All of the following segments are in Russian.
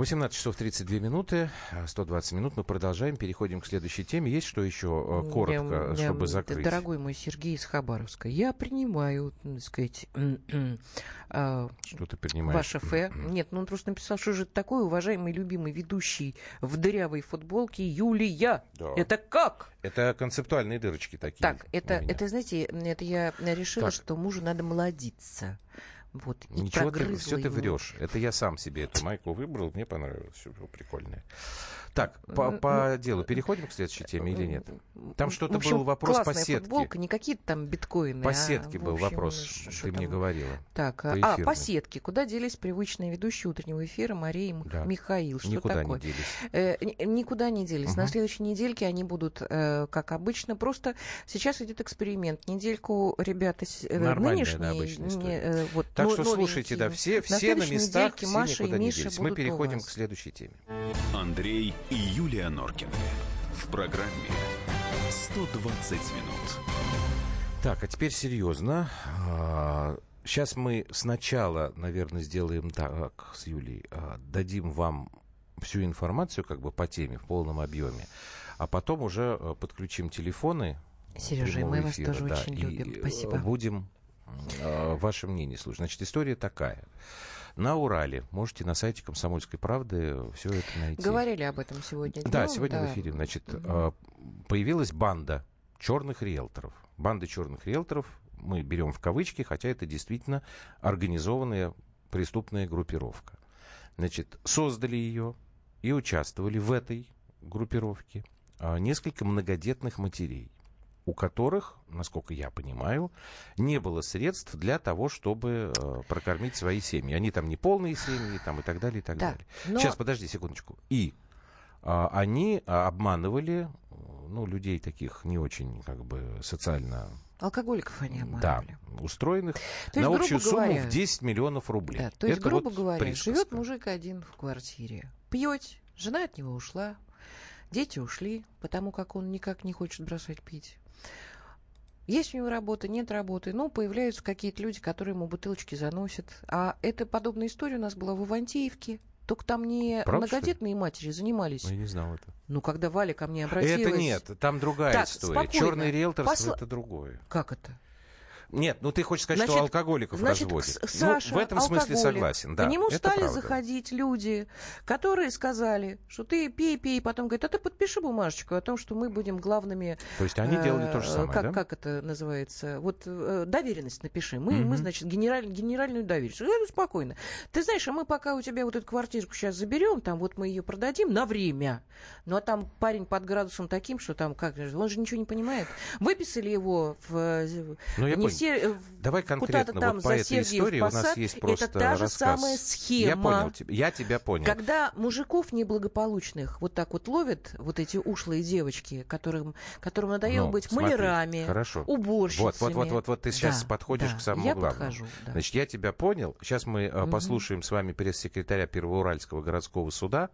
18 часов 32 минуты, 120 минут. Мы продолжаем, переходим к следующей теме. Есть что еще э, коротко, Я- чтобы я- закрыть? Дорогой мой Сергей из Хабаровска, я принимаю, так сказать, а, Что ты принимаешь? ваше Ф. Нет, ну он просто написал, что же это такое, уважаемый любимый ведущий в дырявой футболке Юлия. Да. Это как? Это концептуальные дырочки такие. Так, это, это, знаете, это я решила, Так. что мужу надо молодиться. Вот, и Ничего ты, все ты его. врешь. Это я сам себе эту майку выбрал, мне понравилось, все прикольное. Так, по, Ну, по делу переходим к следующей теме или нет? Там что-то общем, был вопрос по сетке. футболка, не какие-то там биткоины. По а, сетке был общем, вопрос, ш- ты что мне там? говорила. Так, по а, по сетке. Куда делись привычные ведущие утреннего эфира Мария и Да. Михаил? Что Никуда такое? не делись. Э, ни- никуда не делись. На Мгм. следующей недельке они будут, э, как обычно. Просто сейчас идет эксперимент. Недельку ребята с- э, Нормальная, нынешние, да, не, э, вот, Так но- что слушайте, да, все, все на следующей местах, все Маша и никуда не делись. Мы переходим вас. к следующей теме. Андрей и Юлия Норкины. В программе 120 минут. Так, а теперь серьезно. Сейчас мы сначала, наверное, сделаем так с Юлей. А, Дадим вам всю информацию как бы по теме в полном объеме. А потом уже э, подключим телефоны. Сережа, мы вас эфира, тоже да, очень любим. э, Спасибо. Будем ваше мнение слушать. Значит, история такая. На Урале можете на сайте Комсомольской правды все это найти. Говорили об этом сегодня. Да, днем, сегодня да. в эфире. Значит, э, появилась банда черных риэлторов. Банда черных риэлторов мы берем в кавычки, хотя это действительно организованная преступная группировка. Значит, создали ее и участвовали в этой группировке а, несколько многодетных матерей, у которых, насколько я понимаю, не было средств для того, чтобы э, прокормить свои семьи. Они там не полные семьи, там и так далее, и так Да, далее. но- Сейчас, подожди секундочку. И а, они а, обманывали э, ну, людей таких не очень как бы социально Алкоголиков они да, обманывали. устроенных То на есть, общую грубо сумму говоря, в 10 миллионов рублей. Да, то есть, Это грубо вот говоря, присказка. живет мужик один в квартире, пьете, жена от него ушла, дети ушли, потому как он никак не хочет бросать пить. Есть у него работа, нет работы. Ну, появляются какие-то люди, которые ему бутылочки заносят. А это подобная история у нас была в Ивантеевке. Только там не Правда, многодетные матери занимались. Ну, я не знал это. Ну, когда Валя ко мне обратилась... Это нет, там другая Так, история. спокойно. Черный риэлторство Посла- это другое. Как это? Нет, ну ты хочешь сказать, что Значит, алкоголиков Значит, разводят. С- Саша, ну, в этом смысле согласен, да. К нему стали правда. заходить люди, которые сказали, что ты пей, пей, потом говорит, а ты подпиши бумажечку о том, что мы будем главными... То есть они делали то же э, самое, как, да? как это называется? Вот э, доверенность напиши. Мы, мы Мгм. значит, генераль- генеральную доверенность. Говорю, спокойно. Ты знаешь, а мы пока у тебя вот эту квартирку сейчас заберем, там вот мы ее продадим на время. Ну а там парень под градусом таким, что там как он же ничего не понимает. Выписали его в... э, Ну, я не понял. Все, э, Давай конкретно там вот по этой Сергиев истории у нас Посад. есть Это просто та же рассказ. самая Я схема. понял тебя. Я тебя понял. Когда мужиков неблагополучных вот так вот ловят, вот эти ушлые девочки, которым, которым надоело Ну, быть смотри, малярами, Хорошо. уборщицами. Вот, вот, вот, вот, вот ты сейчас Да, подходишь да, к самому я главному. подхожу, да. Значит, я тебя понял. Сейчас мы Мгм. послушаем с вами пресс-секретаря Первоуральского городского суда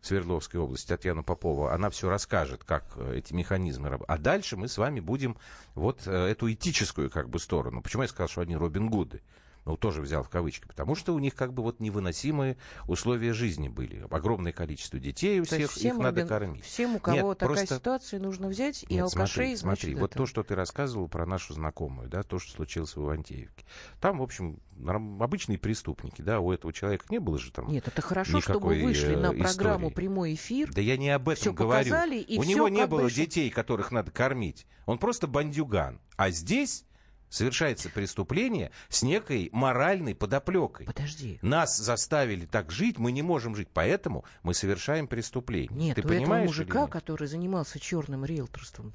Свердловской области Татьяна Попова. Она все расскажет, как э, эти механизмы работают. А дальше мы с вами будем вот э, эту этическую как бы сторону. Почему я сказал, что они Робин Гуды? Ну, тоже взял в кавычки, потому что у них как бы вот невыносимые условия жизни были. Огромное количество детей у То всех, их всем, надо Робин- кормить. всем, у кого Нет, такая просто- ситуация, нужно взять и Нет, алкашей, смотри, смотри, вот то, что ты рассказывал про нашу знакомую, да, то, что случилось в Ивантеевке. Там, в общем, обычные преступники, да, у этого человека не было же там... Нет, это хорошо, что вы вышли э, на программу истории. «Прямой эфир». Да я не об этом говорю. показали, у него не бы было что- детей, которых надо кормить. Он просто бандюган. А здесь совершается преступление с некой моральной подоплекой. Подожди. Нас заставили так жить, мы не можем жить, поэтому мы совершаем преступление. Нет, Ты у этого понимаешь или мужика, нет? который занимался черным риэлторством,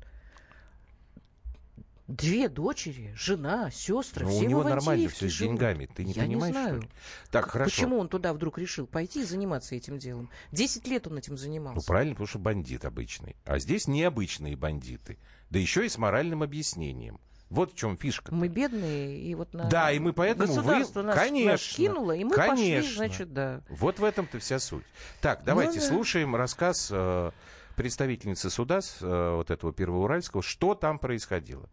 две дочери, жена, сестры, Ну, все у него нормально все с деньгами. Ты не Я понимаешь, не знаю. что ли? Так, К- хорошо. Почему он туда вдруг решил пойти и заниматься этим делом? Десять лет он этим занимался. Ну, правильно, потому что бандит обычный. А здесь необычные бандиты. Да еще и с моральным объяснением. Вот в чем фишка. Мы бедные, и вот на... Да, и мы поэтому вы- Государство нас, конечно, нас кинуло, и мы пошли, конечно. значит, да. Вот в этом-то вся суть. Так, давайте Ну да. слушаем рассказ э, представительница суда, э, вот этого Первоуральского, что там происходило.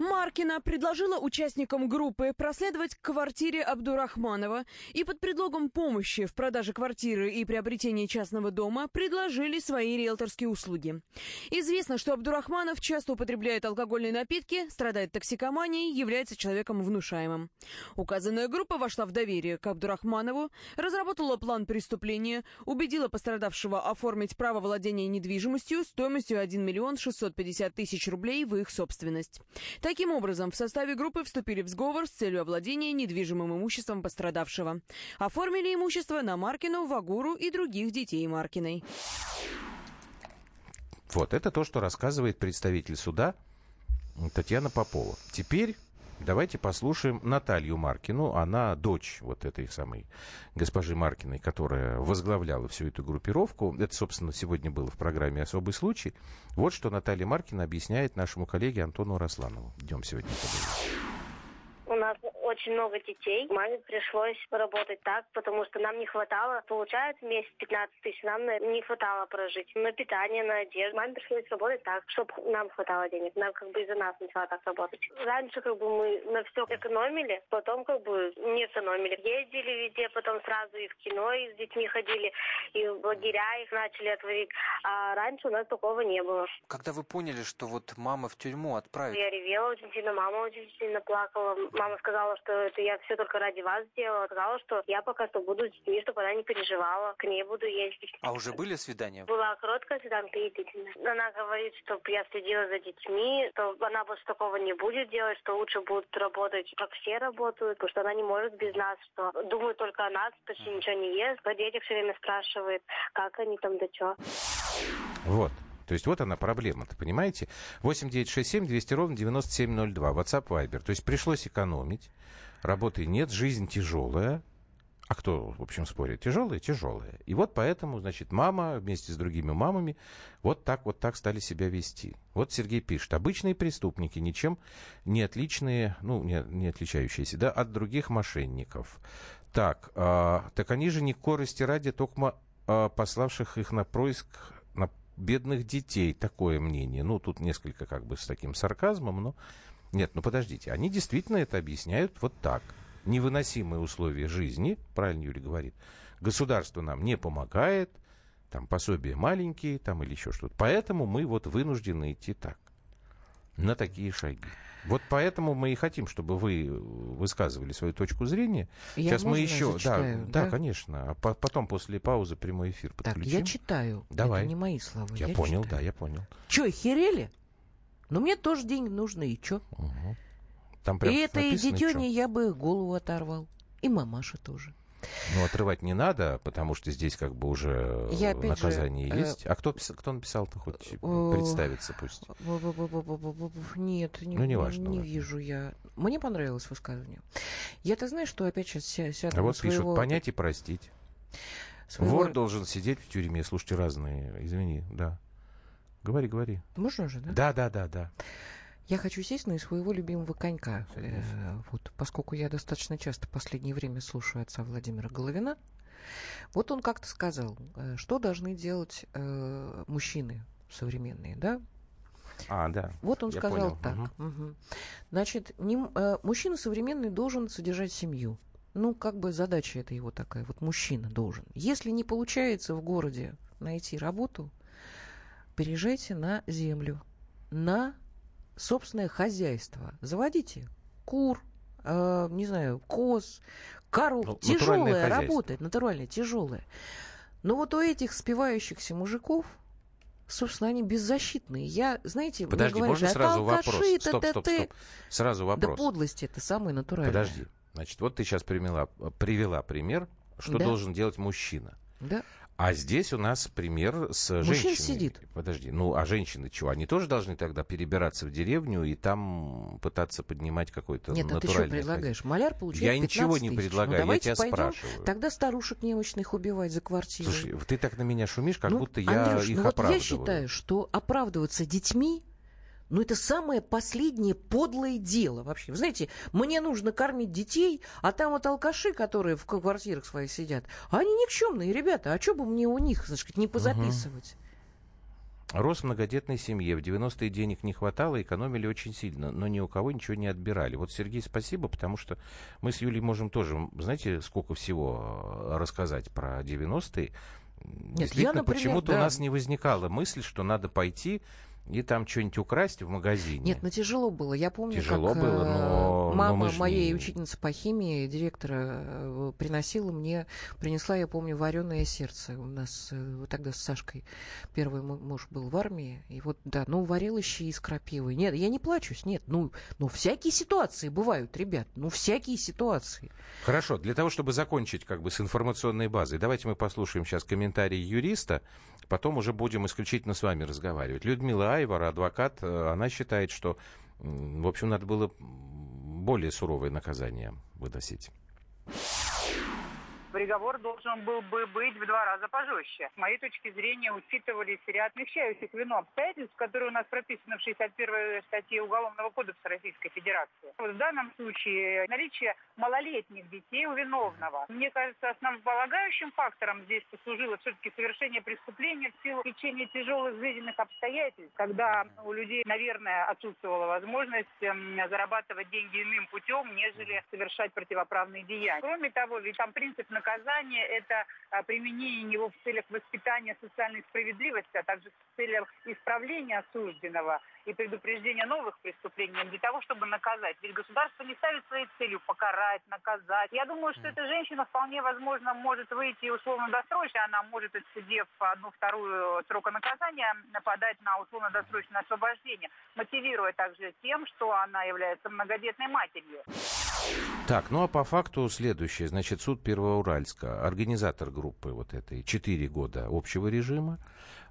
Маркина предложила участникам группы проследовать к квартире Абдурахманова и под предлогом помощи в продаже квартиры и приобретении частного дома предложили свои риэлторские услуги. Известно, что Абдурахманов часто употребляет алкогольные напитки, страдает токсикоманией, является человеком внушаемым. Указанная группа вошла в доверие к Абдурахманову, разработала план преступления, убедила пострадавшего оформить право владения недвижимостью стоимостью 1 миллион 650 тысяч рублей в их собственность. Таким образом, в составе группы вступили в сговор с целью овладения недвижимым имуществом пострадавшего. Оформили имущество на Маркину, Вагуру и других детей Маркиной. Вот, это то, что рассказывает представитель суда Татьяна Попова. Теперь Давайте послушаем Наталью Маркину. Она дочь вот этой самой госпожи Маркиной, которая возглавляла всю эту группировку. Это, собственно, сегодня было в программе «Особый случай». Вот что Наталья Маркина объясняет нашему коллеге Антону Росланову. Идем сегодня поговорим. Очень много детей. Маме пришлось работать так, потому что нам не хватало, получается, месяц 15 тысяч, нам не хватало прожить. На питание, на одежду. Маме пришлось работать так, чтобы нам хватало денег. Нам как бы из-за нас начала так работать. Раньше как бы мы на все экономили, потом как бы не экономили. Ездили везде, потом сразу и в кино, и с детьми ходили, и в лагеря их начали отворить. А раньше у нас такого не было. Когда вы поняли, что вот мама в тюрьму отправит? Я ревела очень сильно, мама очень сильно плакала. Мама сказала, что это я все только ради вас сделала. Сказала, что я пока что буду с детьми, чтобы она не переживала. К ней буду ездить. А уже были свидания? Была короткая свиданка и длительная. Она говорит, чтобы я следила за детьми, что она больше такого не будет делать, что лучше будут работать, как все работают, потому что она не может без нас, что думает только о нас, почти ничего не ест. По детях все время спрашивает, как они там, да что. Вот. То есть вот она проблема-то, понимаете? 8 9 6 7 200 ровно 9702, WhatsApp, Viber. То есть пришлось экономить, работы нет, жизнь тяжелая. А кто, в общем, спорит? Тяжелая? Тяжелая. И вот поэтому, значит, мама вместе с другими мамами вот так вот так стали себя вести. Вот Сергей пишет. Обычные преступники, ничем не отличные, ну, не, не отличающиеся, да, от других мошенников. Так, а, так они же не корости ради, только а, пославших их на происк бедных детей. Такое мнение. Ну, тут несколько как бы с таким сарказмом, но... Нет, ну подождите, они действительно это объясняют вот так. Невыносимые условия жизни, правильно Юля говорит, государство нам не помогает, там пособия маленькие, там или еще что-то. Поэтому мы вот вынуждены идти так, на такие шаги. Вот поэтому мы и хотим, чтобы вы высказывали свою точку зрения. Я Сейчас мы еще, зачитаю, да, да, да? конечно. А по- потом после паузы прямой эфир Так, подключим. я читаю. Давай. Это не мои слова. Я понял, читаю. да, я понял. Че, херели? Ну, мне тоже деньги нужны, и чё? Мгм. Там прям и написано, чё. детёне я бы голову оторвал. И мамаша тоже. Ну, отрывать не надо, потому что здесь как бы уже Я опять же, наказание э, есть. А кто, кто написал-то хоть представиться пусть? Нет, не, Ну, не ладно. вижу я. Мне понравилось высказывание. Я-то знаю, что опять сейчас сяду А вот пишут, своего... понять и простить. своего- Вор должен сидеть в тюрьме. Слушайте, разные, извини, да. Говори, говори. Можно же, да? Да, да, да, да. Я хочу сесть на своего любимого конька. Э, вот, поскольку я достаточно часто в последнее время слушаю отца Владимира Головина, вот он как-то сказал, э, что должны делать э, мужчины современные, да? А, да. Вот он Я сказал понял, так. мгм. Значит, не э, мужчина современный должен содержать семью. Ну, как бы задача это его такая. Вот мужчина должен. Если не получается в городе найти работу, переезжайте на землю, на собственное хозяйство. Заводите кур, э, не знаю, коз, коров. Ну, тяжелая работа, натуральная, тяжелая. Но вот у этих спивающихся мужиков, собственно, они беззащитные. Я, знаете, мне Подожди, говорят, можно «А сразу вопрос? Стоп, стоп, т-т-т». стоп. Сразу Да вопрос. подлость это самое натуральное. Подожди. Значит, вот ты сейчас привела, привела пример, что Да. должен делать мужчина. Да? А здесь у нас пример с Мужчина женщиной. сидит. Подожди, ну а женщины чего? Они тоже должны тогда перебираться в деревню и там пытаться поднимать какой-то Нет, а ты что натуральный предлагаешь? Маляр получает Я 15 ничего не тысяч. предлагаю, ну, я тебя пойдем спрашиваю. Тогда старушек немощных убивать за квартиру. Слушай, ты так на меня шумишь, как Ну, будто я Андрюш, их ну вот оправдываю. я считаю, что оправдываться детьми Ну, это самое последнее подлое дело вообще. Вы знаете, мне нужно кормить детей, а там вот алкаши, которые в квартирах своих сидят, они никчемные ребята. А что бы мне у них, значит, не позаписывать? Рос многодетной семье. В 90-е денег не хватало, экономили очень сильно, но ни у кого ничего не отбирали. Вот, Сергей, спасибо, потому что мы с Юлей можем тоже, знаете, сколько всего э, рассказать про 90-е. Нет, Действительно, я, например, почему-то да. у нас не возникала мысль, что надо пойти и там что-нибудь украсть в магазине. Нет, ну тяжело было. Я помню, Тяжело как было, э, но- но мама ж моей не- учительницы по химии, директора, э, приносила мне, принесла, я помню, вареное сердце. У нас э, вот тогда с Сашкой первый муж был в армии. И вот, да, ну, варила щи из крапивы. Нет, я не плачусь, нет. Ну, ну, всякие ситуации бывают, ребят. Ну, всякие ситуации. Хорошо, для того, чтобы закончить как бы с информационной базой, давайте мы послушаем сейчас комментарий юриста, потом уже будем исключительно с вами разговаривать. Людмила Айвара, адвокат, э, она считает, что, в общем, надо было более суровое наказание выносить. Приговор должен был бы быть в два раза пожестче. С моей точки зрения, учитывались ряд смягчающих вину обстоятельств, которые у нас прописаны в 61 статье Уголовного кодекса Российской Федерации. В данном случае наличие малолетних детей у виновного. Мне кажется, основополагающим фактором здесь послужило все-таки совершение преступления в силу течения тяжелых жизненных обстоятельств, когда у людей, наверное, отсутствовала возможность эм, зарабатывать деньги иным путем, нежели совершать противоправные деяния. Кроме того, ведь там принцип наказания – это а, применение его в целях воспитания социальной справедливости, а также в целях исправления осужденного и предупреждения новых преступлений для того, чтобы наказать. Ведь государство не ставит своей целью покарать, наказать. Я думаю, что эта женщина вполне возможно может выйти условно-досрочно. Она может, отсидев одну-вторую срока наказания, нападать на условно-досрочное освобождение, мотивируя также тем, что она является многодетной матерью. Так, ну а по факту следующее. Значит, суд Первоуральска, организатор группы вот этой, 4 года общего режима.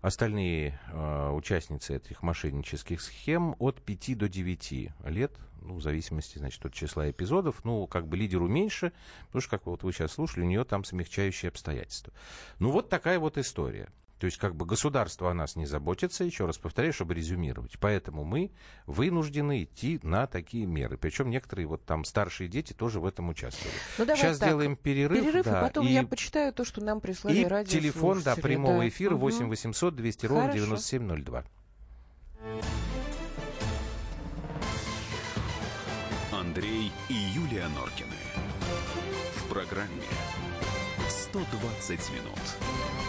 Остальные э, участницы этих мошеннических схем от 5 до 9 лет, ну, в зависимости, значит, от числа эпизодов. Ну, как бы лидеру меньше, потому что, как вот вы сейчас слушали, у нее там смягчающие обстоятельства. Ну, вот такая вот история. То есть, как бы государство о нас не заботится, еще раз повторяю, чтобы резюмировать. Поэтому мы вынуждены идти на такие меры. Причем некоторые вот там старшие дети тоже в этом участвовали. Ну, давай Сейчас так, сделаем перерыв. Перерыв, да, и потом и, я почитаю то, что нам прислали и радио. телефон до прямого эфира 8 800 200 ровно Хорошо. 9702. Андрей и Юлия Норкины. В программе 120 минут.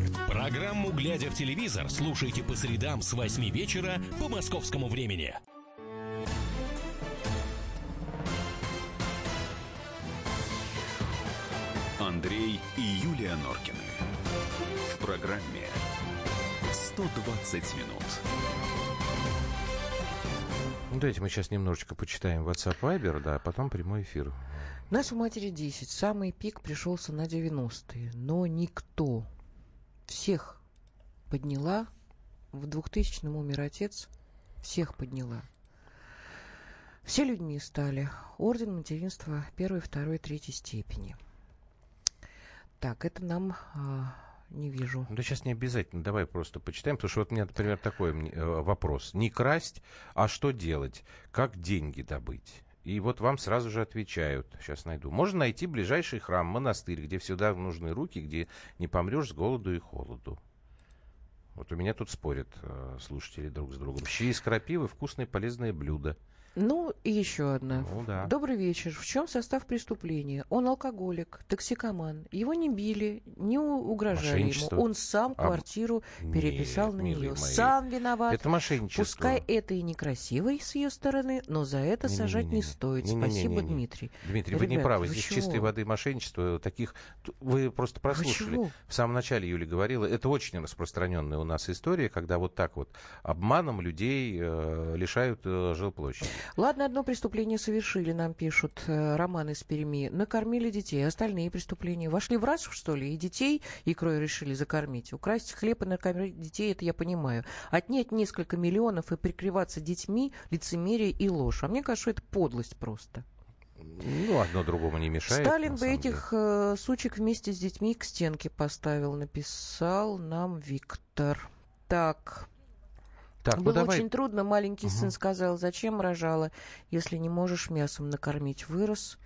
Программу «Глядя в телевизор» слушайте по средам с 8 вечера по московскому времени. Андрей и Юлия Норкины. В программе 120 минут. Ну, давайте мы сейчас немножечко почитаем WhatsApp Viber, да, а потом прямой эфир. Нас у матери 10. Самый пик пришелся на 90-е. Но никто всех подняла. В 2000-м умер отец. Всех подняла. Все людьми стали. Орден материнства первой, второй, третьей степени. Так, это нам а, не вижу. Да сейчас не обязательно, давай просто почитаем, потому что вот у меня, например, такой э, вопрос. Не красть, а что делать? Как деньги добыть? И вот вам сразу же отвечают, сейчас найду. Можно найти ближайший храм, монастырь, где всегда нужны руки, где не помрешь с голоду и холоду. Вот у меня тут спорят э, слушатели друг с другом. Щи из крапивы – вкусное полезное блюдо. Ну, и еще одна. Ну да. Добрый вечер. В чем состав преступления? Он алкоголик, токсикоман. Его не били, не угрожали ему. Он сам А, квартиру переписал Нет, на нее. мои. Сам виноват. Это мошенничество. Пускай это и некрасиво с ее стороны, но за это Не-не-не-не-не. сажать не стоит. Не-не-не-не-не. Спасибо, Дмитрий. Дмитрий, вы не Ребят, правы. вы Здесь чего? чистой воды мошенничество. Таких вы просто прослушали. чего? В самом начале Юля говорила, это очень распространенная у нас история, когда вот так вот обманом людей э, лишают э, жилплощади. Ладно, одно преступление совершили, нам пишут э, Роман из Перми. Накормили детей. Остальные преступления. Вошли в раз, что ли, и детей икрой решили закормить. Украсть хлеб и накормить детей, это я понимаю. Отнять несколько миллионов и прикрываться детьми, лицемерие и ложь. А мне кажется, что это подлость просто. Ну, одно другому не мешает. Сталин бы этих э, сучек вместе с детьми к стенке поставил, написал нам Виктор. Так, Так, ну было давай. очень трудно. Маленький Мгм. сын сказал, зачем рожала, если не можешь мясом накормить. Вырос,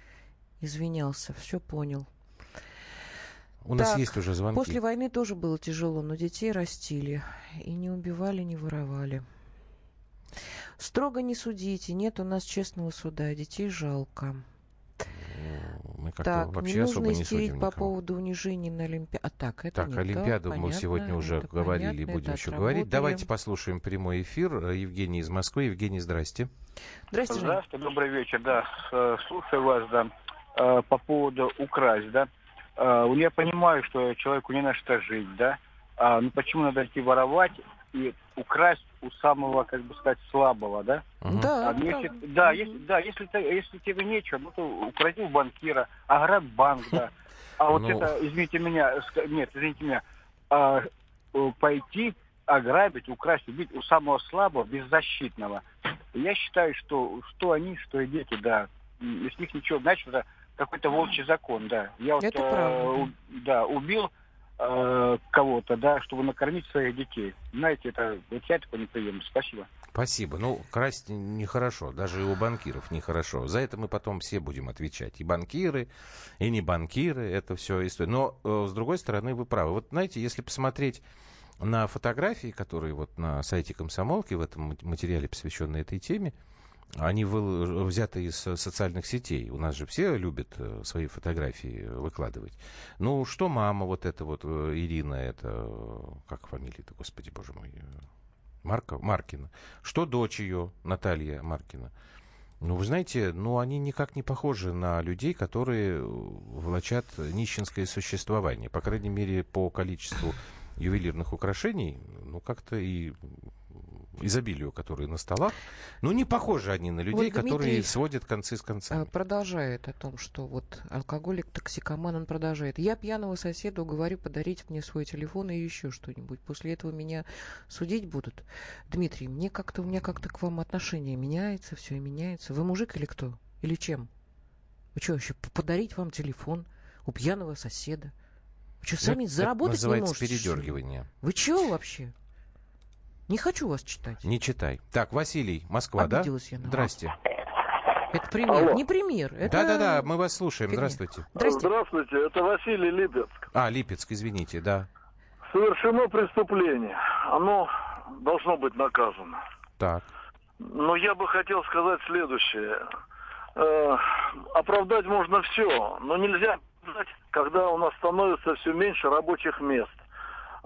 извинялся, все понял. У нас Так, есть уже звонки. После войны тоже было тяжело, но детей растили. И не убивали, не воровали. Строго не судите, нет у нас честного суда, детей жалко. Мы как-то Так, вообще не особо нужно не истерить судим по поводу унижений на Олимпиаде. А так, это Так, не то, Олимпиаду мы понятно, сегодня уже говорили и понятно, будем это еще говорить. отработали. Давайте послушаем прямой эфир. Э, Евгений из Москвы. Евгений, здрасте. Здрасте. Здравствуйте, добрый вечер, да. Э, Слушаю вас, да, Э, по поводу украсть, да. Я понимаю, что человеку не на что жить, да. А, Ну почему надо идти воровать и украсть у самого, как бы сказать, слабого, да? Да, А если, да, если, да, если, ты- если тебе нечего, ну то укради у банкира, ограбь банк, да. А вот Ну. это, извините меня, нет, извините меня, а, э, пойти ограбить, украсть, убить у самого слабого, беззащитного. Я считаю, что что они, что и дети, да, с них ничего, значит, это какой-то волчий закон, да. Я вот, Это э, правда. да, убил э, кого-то, да, чтобы накормить своих детей. Знаете, это вот я такой не приемлю. Спасибо. Спасибо. Ну, красть нехорошо, даже и у банкиров нехорошо. За это мы потом все будем отвечать. И банкиры, и не банкиры, это все история. Но, э, с другой стороны, вы правы. Вот, знаете, если посмотреть на фотографии, которые вот на сайте Комсомолки, в этом мат- материале, посвященной этой теме, они взяты из э, социальных сетей. У нас же все любят э, свои фотографии выкладывать. Ну, что мама вот эта вот, э, Ирина, это, э, как фамилия-то, господи, боже мой, э, Марка, Маркина. Что дочь ее, Наталья Маркина? Ну, вы знаете, ну, они никак не похожи на людей, которые э, влачат нищенское существование. По крайней мере, по количеству ювелирных украшений, ну, как-то и изобилию, которые на столах. Ну, не похожи они на людей, Вот Дмитрий, которые сводят концы с А, концами. Продолжает о том, что вот алкоголик, токсикоман, он продолжает. Я пьяного соседу говорю подарить мне свой телефон и еще что-нибудь. После этого меня судить будут. Дмитрий, мне как-то, у меня как-то к вам отношение меняется, все меняется. Вы мужик или кто? Или чем? Вы что, вообще подарить вам телефон у пьяного соседа? Вы что, сами Это заработать не называется можете? что ли? передергивание. Вы чего вообще? Не хочу вас читать. Не читай. Так, Василий, Москва, да? Обиделась я на. Здрасте. Это пример. Алло. Не пример. Это... Да-да-да, мы вас слушаем. пример. Здравствуйте. Здрасте. Здравствуйте, это Василий Липецк. А, Липецк, извините, да. Совершено преступление. Оно должно быть наказано. Так. Но я бы хотел сказать следующее. Э, оправдать можно все, но нельзя оправдать, когда у нас становится все меньше рабочих мест.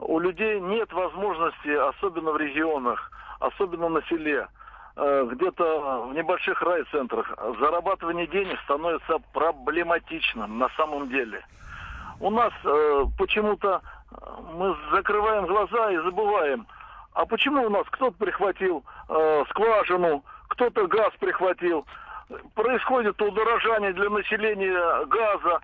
У людей нет возможности, особенно в регионах, особенно на селе, э, где-то в небольших райцентрах, зарабатывание денег становится проблематичным на самом деле. У нас э, почему-то мы закрываем глаза и забываем, а почему у нас кто-то прихватил э, скважину, кто-то газ прихватил, происходит удорожание для населения газа,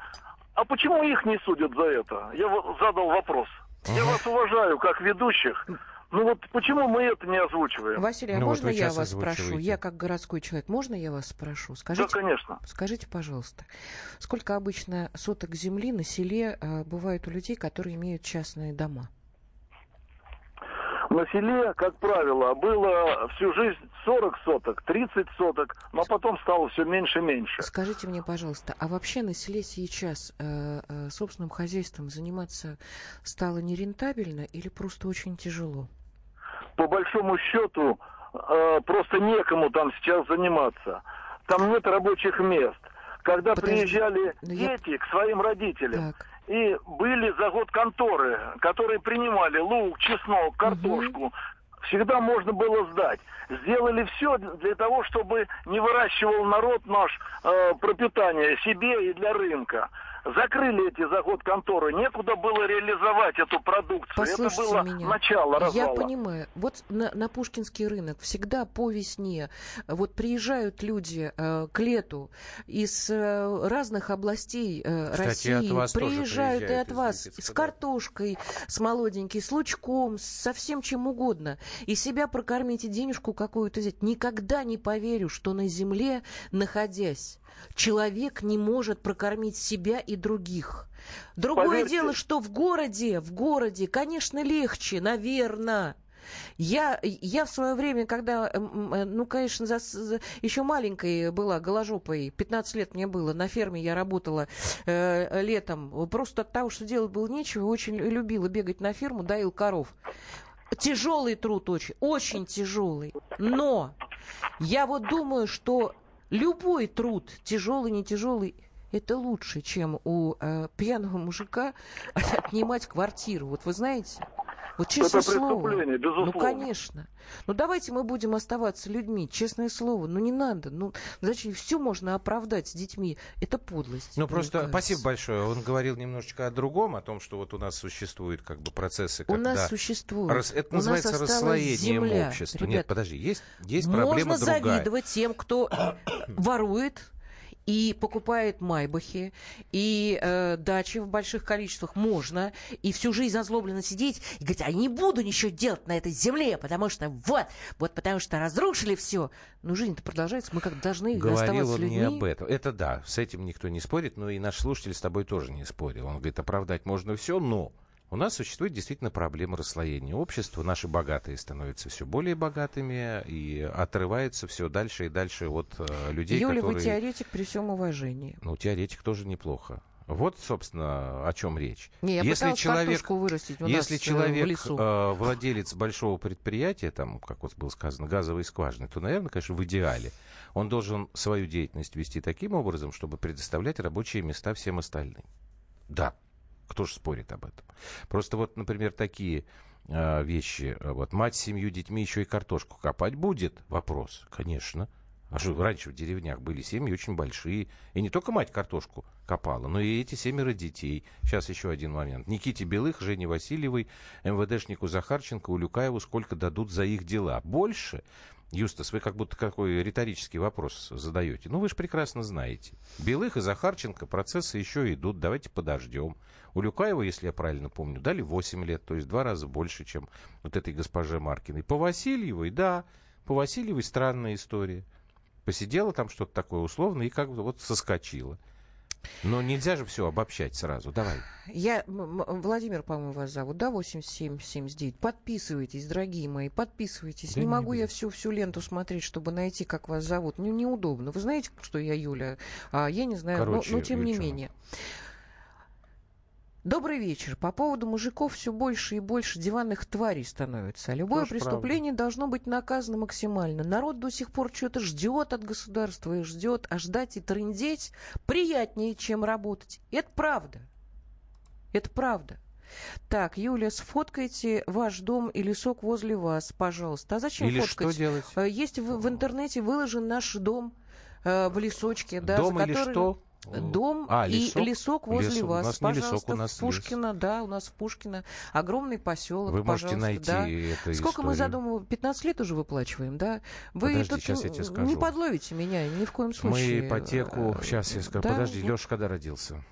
а почему их не судят за это? Я задал вопрос. Я вас уважаю как ведущих, ну вот почему мы это не озвучиваем? Василий, а Ну, вот можно вы я вас спрошу? Я как городской человек, можно я вас спрошу? Да, Скажите, конечно. скажите, пожалуйста, сколько обычно соток земли на селе э, бывает у людей, которые имеют частные дома? На селе, как правило, было всю жизнь 40 соток, 30 соток, но потом стало все меньше и меньше. Скажите мне, пожалуйста, а вообще на селе сейчас э, э, собственным хозяйством заниматься стало нерентабельно или просто очень тяжело? По большому счету, э, просто некому там сейчас заниматься. Там нет рабочих мест. Когда Подожди, приезжали ну я- дети к своим родителям, Так, и были за год конторы, которые принимали лук, чеснок, картошку. Всегда можно было сдать. Сделали все для того, чтобы не выращивал народ наш э, пропитание себе и для рынка. Закрыли эти за год конторы, некуда было реализовать эту продукцию. Послушайте Это было меня. начало развала. Я понимаю. Вот на, на Пушкинский рынок всегда по весне вот приезжают люди э, к лету из э, разных областей э, Кстати, России. от вас тоже приезжают и приезжают от вас Липецка, с картошкой, с молоденькой, с лучком, со всем чем угодно. И себя прокормить и денежку какую-то взять. Никогда не поверю, что на земле, находясь, человек не может прокормить себя и других. Другое Поверьте. дело, что в городе, в городе, конечно, легче, наверное. Я, я в свое время, когда, м, м, ну, конечно, за, за- еще маленькой была, голожопой, 15 лет мне было, на ферме я работала э, летом, просто от того, что делать было нечего, очень любила бегать на ферму, доил коров. Тяжелый труд очень, очень тяжелый. Но я вот думаю, что любой труд, тяжелый, не тяжелый, это лучше, чем у э, пьяного мужика отнимать квартиру. Вот вы знаете? Вот честное Это слово. преступление, безусловно. Ну, конечно. Ну, давайте мы будем оставаться людьми. Честное слово. Ну, не надо. Ну, зачем? Все можно оправдать с детьми. Это подлость. Ну, просто кажется. спасибо большое. Он говорил немножечко о другом, о том, что вот у нас существуют как бы процессы, У когда... нас существует. Рас- Это У нас называется осталась расслоением земля. общества. Ребят, Нет, подожди, есть, есть проблема Можно другая. завидовать тем, кто ворует и покупает майбахи, и э, дачи в больших количествах можно, и всю жизнь озлобленно сидеть и говорить, а я не буду ничего делать на этой земле, потому что вот, вот потому что разрушили все. Но жизнь-то продолжается, мы как должны Говорил оставаться он людьми. не об этом. Это да, с этим никто не спорит, но и наш слушатель с тобой тоже не спорил. Он говорит, оправдать можно все, но у нас существует действительно проблема расслоения общества. Наши богатые становятся все более богатыми и отрываются все дальше и дальше от э, людей, Юля, которые... вы теоретик при всем уважении. Ну, теоретик тоже неплохо. Вот, собственно, о чем речь. Не, я если человек, вырастить у если нас, э, человек в лесу. э, владелец большого предприятия, там, как вот было сказано, газовой скважины, то, наверное, конечно, в идеале он должен свою деятельность вести таким образом, чтобы предоставлять рабочие места всем остальным. Да, кто же спорит об этом? Просто вот, например, такие э, вещи. э, Вот мать с семью детьми еще и картошку копать будет? Вопрос. Конечно. А что, раньше в деревнях были семьи очень большие. И не только мать картошку копала, но и эти семеро детей. Сейчас еще один момент. Никите Белых, Жене Васильевой, МВДшнику Захарченко, Улюкаеву сколько дадут за их дела? Больше? Юстас, вы как будто какой риторический вопрос задаете. Ну, вы же прекрасно знаете. Белых и Захарченко процессы еще идут. Давайте подождем. У Люкаева, если я правильно помню, дали 8 лет, то есть два раза больше, чем вот этой госпоже Маркиной. По Васильевой, да, по Васильевой странная история. Посидела там что-то такое условное и как бы вот соскочила. Но нельзя же все обобщать сразу. Давай. Я, Владимир, по-моему, вас зовут, да, 8779. Подписывайтесь, дорогие мои, подписывайтесь. Да не не могу я будем. всю, всю ленту смотреть, чтобы найти, как вас зовут. Ну, неудобно. Вы знаете, что я Юля? А, я не знаю, но- Короче, но, тем не менее. Добрый вечер. По поводу мужиков все больше и больше диванных тварей становится. Любое Тоже преступление должно быть наказано максимально. Народ до сих пор что-то ждет от государства и ждет, а ждать и трындеть приятнее, чем работать. Это правда. Это правда. Так, Юля, сфоткайте ваш дом и лесок возле вас, пожалуйста. А зачем Или фоткать? что делать? Э, Есть в, в интернете выложен наш дом э, в лесочке, да, Дом за или который- что? Дом А, и лесок? лесок возле Лесок. У вас. нас не лесок, пожалуйста, у нас в Пушкино, да, у нас в Пушкино. Огромный поселок, Вы можете пожалуйста, найти да. эту Сколько мы историю. задумываем? 15 лет уже выплачиваем, да? Вы Подожди, тут щас я тебе скажу. не подловите меня ни в коем Мы случае. ипотеку... Э, Сейчас я скажу. да, Подожди, Леша когда родился?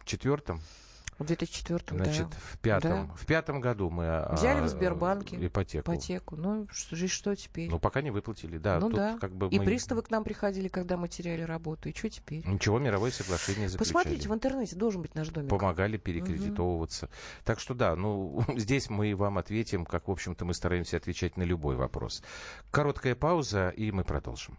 В четвертом? В 2004 Значит, да. в пятом. Да. В пятом году мы... а, Взяли в Сбербанке Ипотеку. ипотеку. Ну, что, же- что теперь? Ну, пока не выплатили, да. ну да. как бы И мы- приставы к нам приходили, когда мы теряли работу. И что теперь? Ничего, мировое соглашение заключали. Посмотрите, в интернете должен быть наш домик. помогали перекредитовываться. Так что да, ну, здесь мы вам ответим, как, в общем-то, мы стараемся отвечать на любой вопрос. Короткая пауза, и мы продолжим.